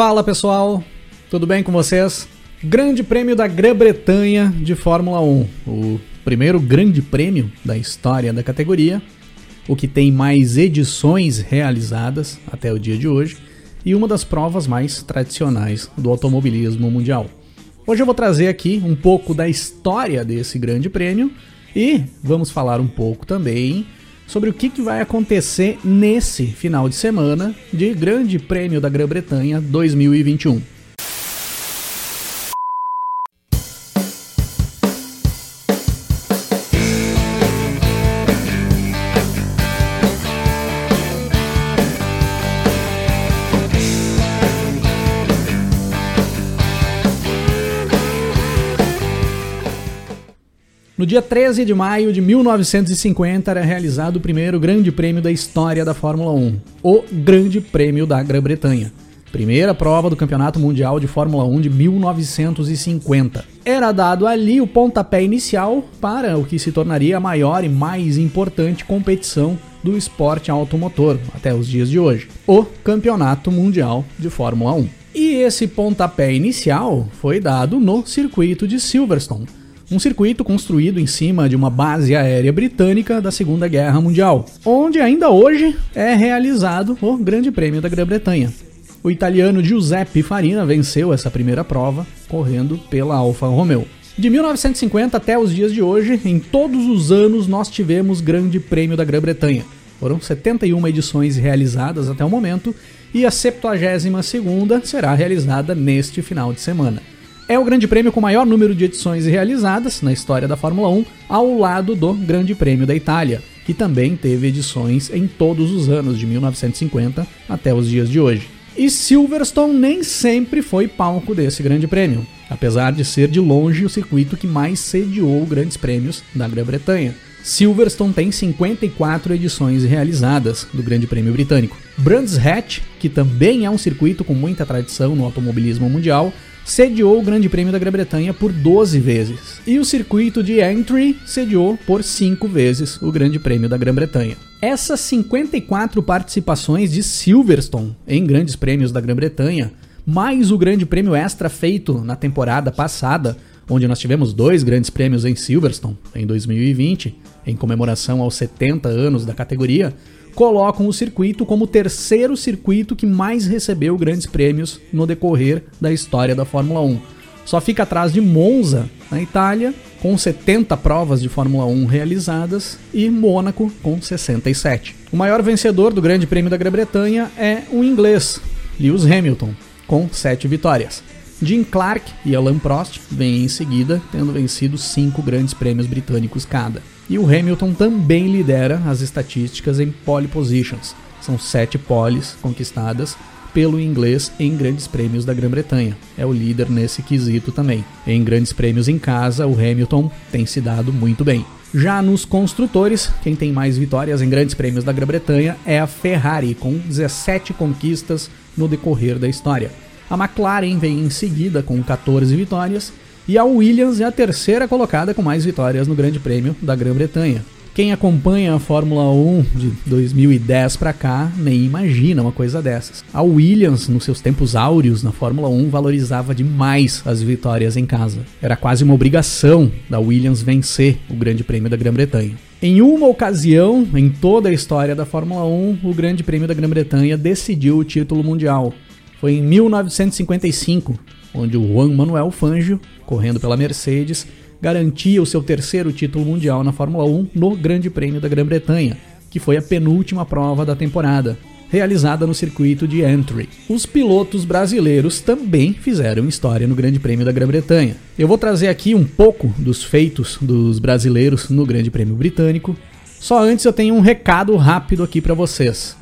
Fala pessoal, tudo bem com vocês? Grande Prêmio da Grã-Bretanha de Fórmula 1, o primeiro grande prêmio da história da categoria, o que tem mais edições realizadas até o dia de hoje. E uma das provas mais tradicionais do automobilismo mundial. Hoje eu vou trazer aqui um pouco da história desse grande prêmio. E vamos falar um pouco também sobre o que, que vai acontecer nesse final de semana de Grande Prêmio da Grã-Bretanha 2021. No dia 13 de maio de 1950 era realizado o primeiro grande prêmio da história da Fórmula 1, o Grande Prêmio da Grã-Bretanha. Primeira prova do Campeonato Mundial de Fórmula 1 de 1950. Era dado ali o pontapé inicial para o que se tornaria a maior e mais importante competição do esporte automotor até os dias de hoje, o Campeonato Mundial de Fórmula 1. E esse pontapé inicial foi dado no circuito de Silverstone, um circuito construído em cima de uma base aérea britânica da Segunda Guerra Mundial, onde ainda hoje é realizado o Grande Prêmio da Grã-Bretanha. O italiano Giuseppe Farina venceu essa primeira prova correndo pela Alfa Romeo. De 1950 até os dias de hoje, em todos os anos nós tivemos Grande Prêmio da Grã-Bretanha. Foram 71 edições realizadas até o momento e a 72ª será realizada neste final de semana. É o Grande Prêmio com maior número de edições realizadas na história da Fórmula 1, ao lado do Grande Prêmio da Itália, que também teve edições em todos os anos de 1950 até os dias de hoje. E Silverstone nem sempre foi palco desse Grande Prêmio, apesar de ser de longe o circuito que mais sediou grandes prêmios da Grã-Bretanha. Silverstone tem 54 edições realizadas do Grande Prêmio Britânico. Brands Hatch, que também é um circuito com muita tradição no automobilismo mundial, sediou o Grande Prêmio da Grã-Bretanha por 12 vezes, e o circuito de Entry sediou por 5 vezes o Grande Prêmio da Grã-Bretanha. Essas 54 participações de Silverstone em grandes prêmios da Grã-Bretanha, mais o Grande Prêmio Extra feito na temporada passada, onde nós tivemos dois grandes prêmios em Silverstone em 2020, em comemoração aos 70 anos da categoria, colocam o circuito como o terceiro circuito que mais recebeu grandes prêmios no decorrer da história da Fórmula 1. Só fica atrás de Monza, na Itália, com 70 provas de Fórmula 1 realizadas, e Mônaco, com 67. O maior vencedor do Grande Prêmio da Grã-Bretanha é o inglês, Lewis Hamilton, com 7 vitórias. Jim Clark e Alan Prost vêm em seguida, tendo vencido cinco grandes prêmios britânicos cada. E o Hamilton também lidera as estatísticas em pole positions. São sete poles conquistadas pelo inglês em grandes prêmios da Grã-Bretanha. É o líder nesse quesito também. Em grandes prêmios em casa, o Hamilton tem se dado muito bem. Já nos construtores, quem tem mais vitórias em grandes prêmios da Grã-Bretanha é a Ferrari, com 17 conquistas no decorrer da história. A McLaren vem em seguida com 14 vitórias e a Williams é a terceira colocada com mais vitórias no Grande Prêmio da Grã-Bretanha. Quem acompanha a Fórmula 1 de 2010 para cá nem imagina uma coisa dessas. A Williams, nos seus tempos áureos na Fórmula 1, valorizava demais as vitórias em casa. Era quase uma obrigação da Williams vencer o Grande Prêmio da Grã-Bretanha. Em uma ocasião, em toda a história da Fórmula 1, o Grande Prêmio da Grã-Bretanha decidiu o título mundial. Foi em 1955, onde o Juan Manuel Fangio, correndo pela Mercedes, garantia o seu terceiro título mundial na Fórmula 1 no Grande Prêmio da Grã-Bretanha, que foi a penúltima prova da temporada, realizada no circuito de Entry. Os pilotos brasileiros também fizeram história no Grande Prêmio da Grã-Bretanha. Eu vou trazer aqui um pouco dos feitos dos brasileiros no Grande Prêmio Britânico. Só antes eu tenho um recado rápido aqui para vocês.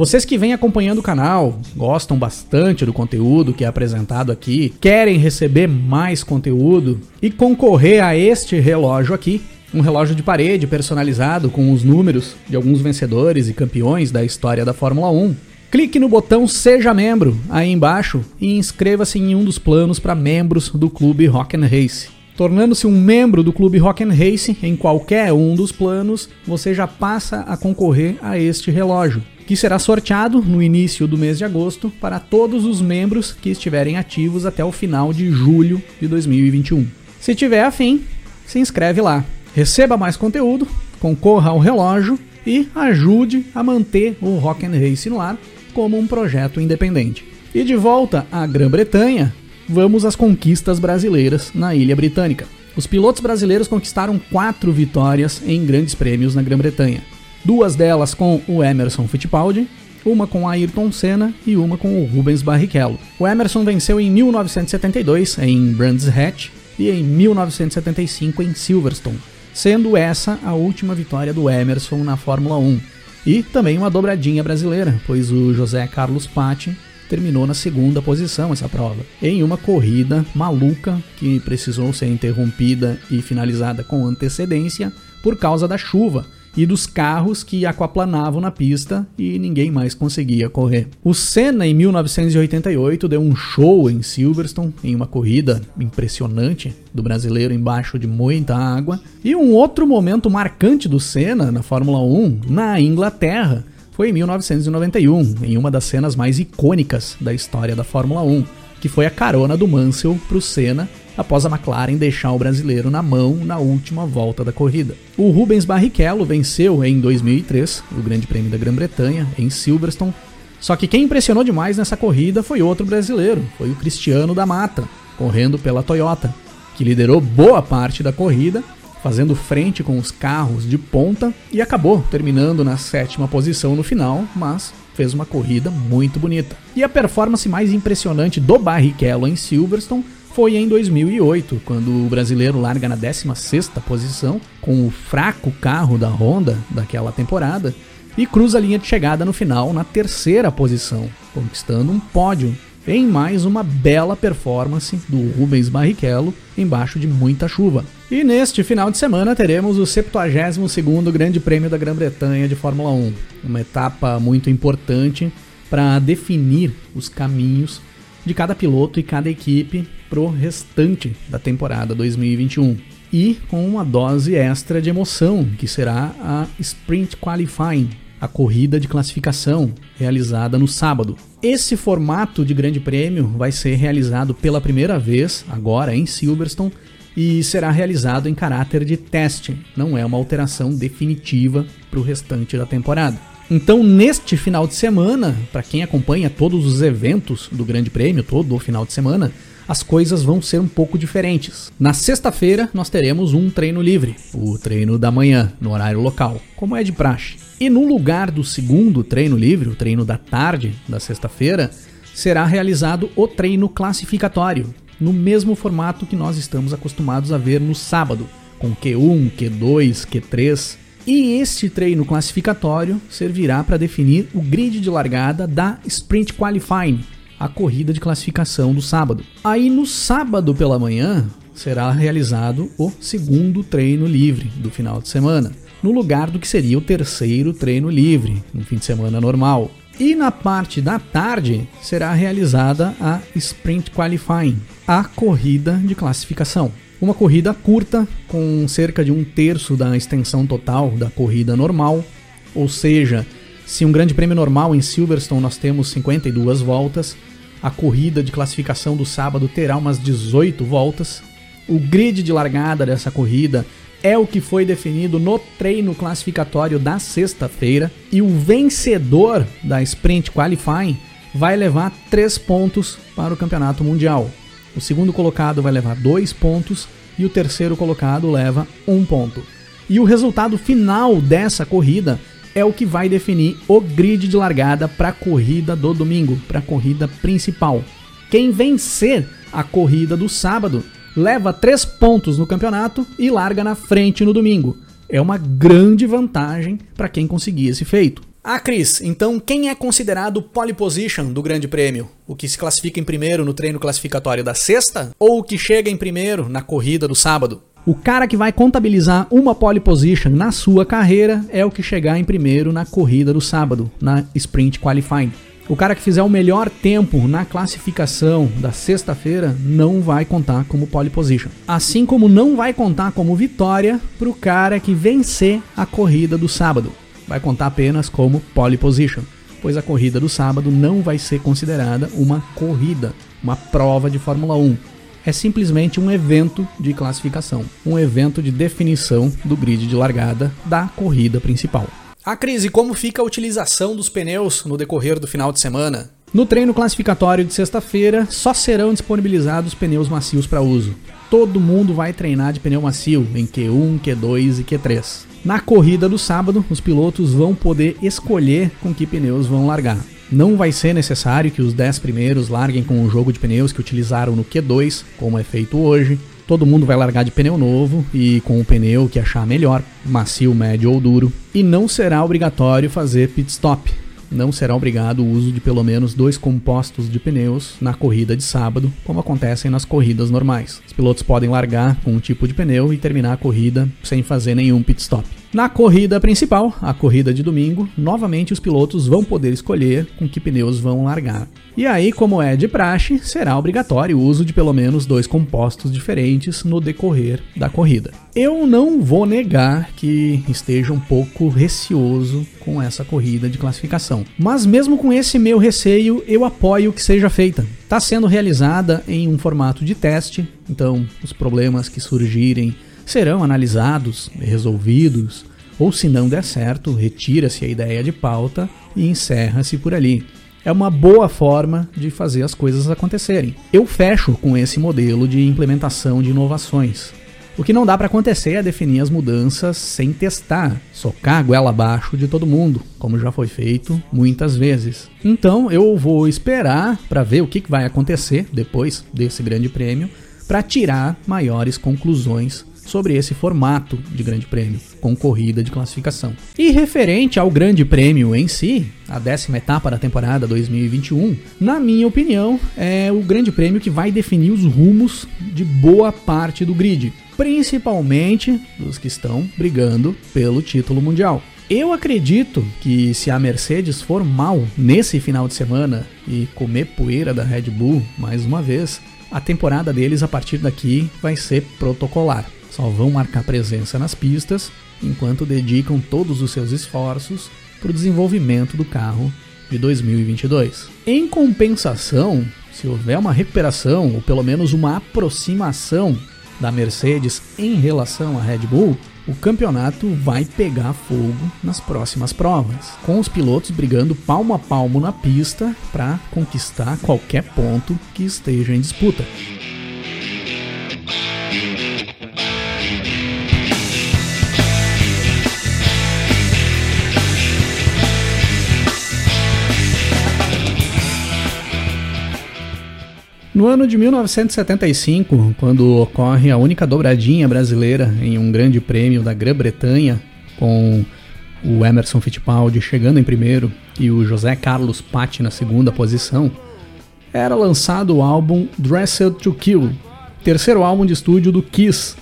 Vocês que vêm acompanhando o canal, gostam bastante do conteúdo que é apresentado aqui, querem receber mais conteúdo e concorrer a este relógio aqui, um relógio de parede personalizado com os números de alguns vencedores e campeões da história da Fórmula 1. Clique no botão Seja Membro aí embaixo e inscreva-se em um dos planos para membros do Clube Rock and Race. Tornando-se um membro do Clube Rock and Race em qualquer um dos planos, você já passa a concorrer a este relógio que será sorteado no início do mês de agosto para todos os membros que estiverem ativos até o final de julho de 2021. Se tiver afim, se inscreve lá. Receba mais conteúdo, concorra ao relógio e ajude a manter o Rock and Race no ar como um projeto independente. E de volta à Grã-Bretanha, vamos às conquistas brasileiras na Ilha Britânica. Os pilotos brasileiros conquistaram quatro vitórias em grandes prêmios na Grã-Bretanha. Duas delas com o Emerson Fittipaldi, uma com Ayrton Senna e uma com o Rubens Barrichello. O Emerson venceu em 1972 em Brands Hatch e em 1975 em Silverstone, sendo essa a última vitória do Emerson na Fórmula 1. E também uma dobradinha brasileira, pois o José Carlos Patti terminou na segunda posição essa prova, em uma corrida maluca que precisou ser interrompida e finalizada com antecedência por causa da chuva e dos carros que aquaplanavam na pista e ninguém mais conseguia correr. O Senna, em 1988, deu um show em Silverstone, em uma corrida impressionante do brasileiro embaixo de muita água. E um outro momento marcante do Senna na Fórmula 1, na Inglaterra, foi em 1991, em uma das cenas mais icônicas da história da Fórmula 1, que foi a carona do Mansell para o Senna após a McLaren deixar o brasileiro na mão na última volta da corrida. O Rubens Barrichello venceu em 2003 o Grande Prêmio da Grã-Bretanha, em Silverstone, só que quem impressionou demais nessa corrida foi outro brasileiro, foi o Cristiano da Mata, correndo pela Toyota, que liderou boa parte da corrida, fazendo frente com os carros de ponta e acabou terminando na sétima posição no final, mas fez uma corrida muito bonita. E a performance mais impressionante do Barrichello em Silverstone foi em 2008, quando o brasileiro larga na 16ª posição, com o fraco carro da Honda daquela temporada, e cruza a linha de chegada no final na terceira posição, conquistando um pódio em mais uma bela performance do Rubens Barrichello embaixo de muita chuva. E neste final de semana teremos o 72º Grande Prêmio da Grã-Bretanha de Fórmula 1, uma etapa muito importante para definir os caminhos de cada piloto e cada equipe pro restante da temporada 2021. E com uma dose extra de emoção, que será a Sprint Qualifying, a corrida de classificação realizada no sábado. Esse formato de Grande Prêmio vai ser realizado pela primeira vez agora em Silverstone e será realizado em caráter de teste, não é uma alteração definitiva para o restante da temporada. Então, neste final de semana, para quem acompanha todos os eventos do Grande Prêmio, todo o final de semana, as coisas vão ser um pouco diferentes. Na sexta-feira, nós teremos um treino livre, o treino da manhã, no horário local, como é de praxe. E no lugar do segundo treino livre, o treino da tarde da sexta-feira, será realizado o treino classificatório, no mesmo formato que nós estamos acostumados a ver no sábado, com Q1, Q2, Q3 e este treino classificatório servirá para definir o grid de largada da Sprint Qualifying, a corrida de classificação do sábado. Aí no sábado pela manhã será realizado o segundo treino livre do final de semana, no lugar do que seria o terceiro treino livre no fim de semana normal. E na parte da tarde será realizada a Sprint Qualifying, a corrida de classificação. Uma corrida curta, com cerca de um terço da extensão total da corrida normal, ou seja, se um grande prêmio normal em Silverstone nós temos 52 voltas, a corrida de classificação do sábado terá umas 18 voltas. O grid de largada dessa corrida é o que foi definido no treino classificatório da sexta-feira e o vencedor da Sprint Qualifying vai levar 3 pontos para o Campeonato Mundial. O segundo colocado vai levar dois pontos e o terceiro colocado leva um ponto. E o resultado final dessa corrida é o que vai definir o grid de largada para a corrida do domingo, para a corrida principal. Quem vencer a corrida do sábado leva três pontos no campeonato e larga na frente no domingo. É uma grande vantagem para quem conseguir esse feito. Ah, Cris, então quem é considerado pole position do Grande Prêmio? O que se classifica em primeiro no treino classificatório da sexta ou o que chega em primeiro na corrida do sábado? O cara que vai contabilizar uma pole position na sua carreira é o que chegar em primeiro na corrida do sábado, na Sprint Qualifying. O cara que fizer o melhor tempo na classificação da sexta-feira não vai contar como pole position. Assim como não vai contar como vitória para o cara que vencer a corrida do sábado vai contar apenas como pole position. pois a corrida do sábado não vai ser considerada uma corrida, uma prova de Fórmula 1. É simplesmente um evento de classificação, um evento de definição do grid de largada da corrida principal. A crise, como fica a utilização dos pneus no decorrer do final de semana? No treino classificatório de sexta-feira, só serão disponibilizados pneus macios para uso. Todo mundo vai treinar de pneu macio em Q1, Q2 e Q3. Na corrida do sábado, os pilotos vão poder escolher com que pneus vão largar. Não vai ser necessário que os 10 primeiros larguem com o jogo de pneus que utilizaram no Q2, como é feito hoje. Todo mundo vai largar de pneu novo e com o pneu que achar melhor, macio, médio ou duro. E não será obrigatório fazer pit stop não será obrigado o uso de pelo menos dois compostos de pneus na corrida de sábado, como acontecem nas corridas normais. Os pilotos podem largar com um tipo de pneu e terminar a corrida sem fazer nenhum pit stop. Na corrida principal, a corrida de domingo, novamente os pilotos vão poder escolher com que pneus vão largar. E aí, como é de praxe, será obrigatório o uso de pelo menos dois compostos diferentes no decorrer da corrida. Eu não vou negar que esteja um pouco receoso com essa corrida de classificação, mas mesmo com esse meu receio, eu apoio que seja feita. Está sendo realizada em um formato de teste, então os problemas que surgirem serão analisados, resolvidos, ou se não der certo, retira-se a ideia de pauta e encerra-se por ali. É uma boa forma de fazer as coisas acontecerem. Eu fecho com esse modelo de implementação de inovações. O que não dá para acontecer é definir as mudanças sem testar, socar a goela abaixo de todo mundo, como já foi feito muitas vezes. Então eu vou esperar para ver o que vai acontecer depois desse grande prêmio, para tirar maiores conclusões sobre esse formato de Grande Prêmio, com corrida de classificação. E referente ao Grande Prêmio em si, a décima etapa da temporada 2021, na minha opinião, é o Grande Prêmio que vai definir os rumos de boa parte do grid, principalmente dos que estão brigando pelo título mundial. Eu acredito que se a Mercedes for mal nesse final de semana e comer poeira da Red Bull mais uma vez, a temporada deles a partir daqui vai ser protocolar só vão marcar presença nas pistas enquanto dedicam todos os seus esforços para o desenvolvimento do carro de 2022. Em compensação, se houver uma recuperação ou pelo menos uma aproximação da Mercedes em relação à Red Bull, o campeonato vai pegar fogo nas próximas provas, com os pilotos brigando palmo a palmo na pista para conquistar qualquer ponto que esteja em disputa. No ano de 1975, quando ocorre a única dobradinha brasileira em um grande prêmio da Grã-Bretanha, com o Emerson Fittipaldi chegando em primeiro e o José Carlos Patti na segunda posição, era lançado o álbum Dressed to Kill, terceiro álbum de estúdio do Kiss.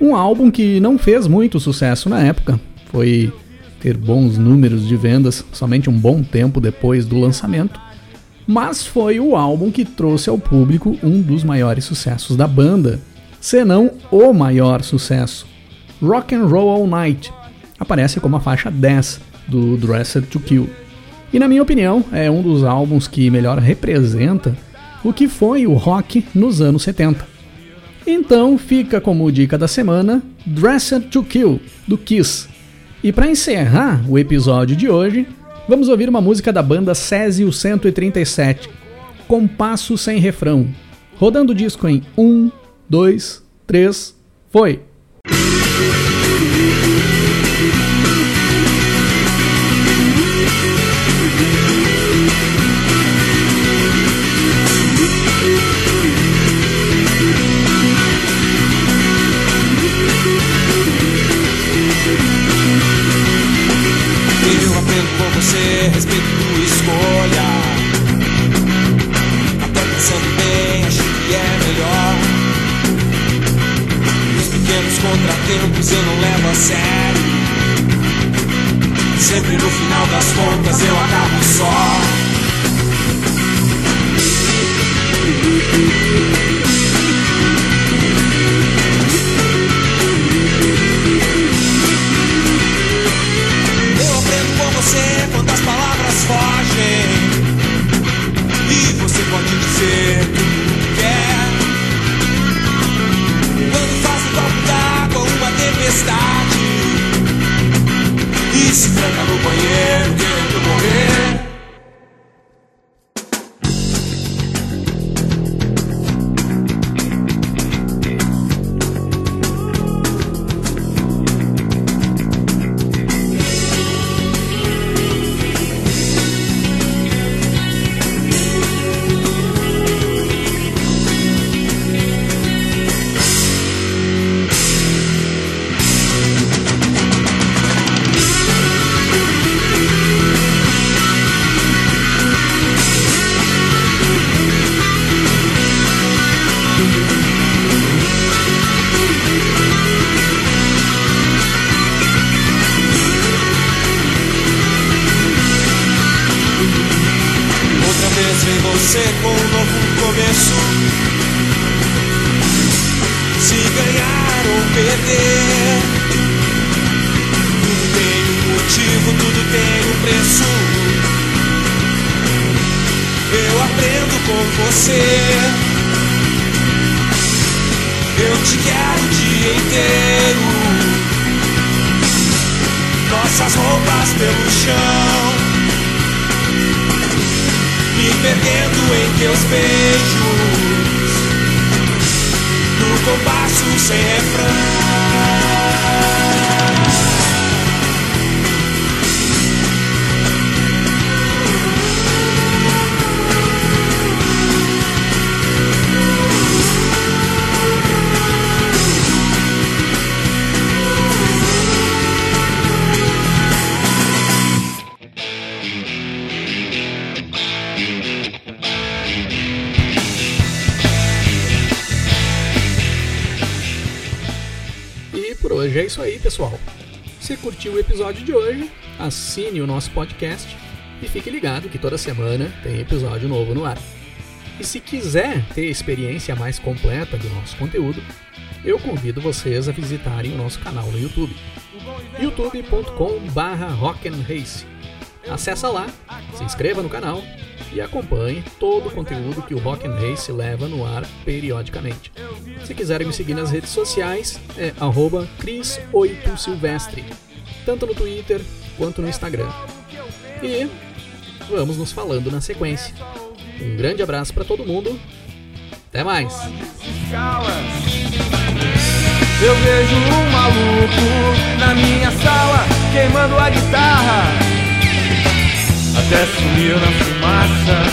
Um álbum que não fez muito sucesso na época, foi ter bons números de vendas somente um bom tempo depois do lançamento mas foi o álbum que trouxe ao público um dos maiores sucessos da banda, se não o maior sucesso. Rock and Roll All Night aparece como a faixa 10 do Dressed to Kill. E na minha opinião, é um dos álbuns que melhor representa o que foi o rock nos anos 70. Então fica como dica da semana Dressed to Kill do Kiss. E para encerrar o episódio de hoje, Vamos ouvir uma música da banda Césio 137, Compasso Sem Refrão, rodando o disco em 1, 2, 3, foi! final das contas eu acabo só. Eu aprendo com você quando as palavras fogem E você pode dizer que quer Quando faz um copo d'água uma tempestade tranca no banheiro quero morrer. você com um novo começo. Se ganhar ou perder, tudo tem um motivo, tudo tem um preço. Eu aprendo com você. Eu te quero o dia inteiro. Nossas roupas pelo chão. Perdendo em teus beijos. No compasso sem refrão. Hoje é isso aí, pessoal. Se curtiu o episódio de hoje, assine o nosso podcast e fique ligado que toda semana tem episódio novo no ar. E se quiser ter a experiência mais completa do nosso conteúdo, eu convido vocês a visitarem o nosso canal no YouTube. youtube.com/rock'n'race. Acesse lá, se inscreva no canal e acompanhe todo o conteúdo que o Rock and Race leva no ar periodicamente. Se quiserem me seguir nas redes sociais, é arroba Cris8Silvestre, tanto no Twitter quanto no Instagram. E vamos nos falando na sequência. Um grande abraço para todo mundo. Até mais! Eu vejo um maluco na minha sala queimando a guitarra até sumiu na fumaça.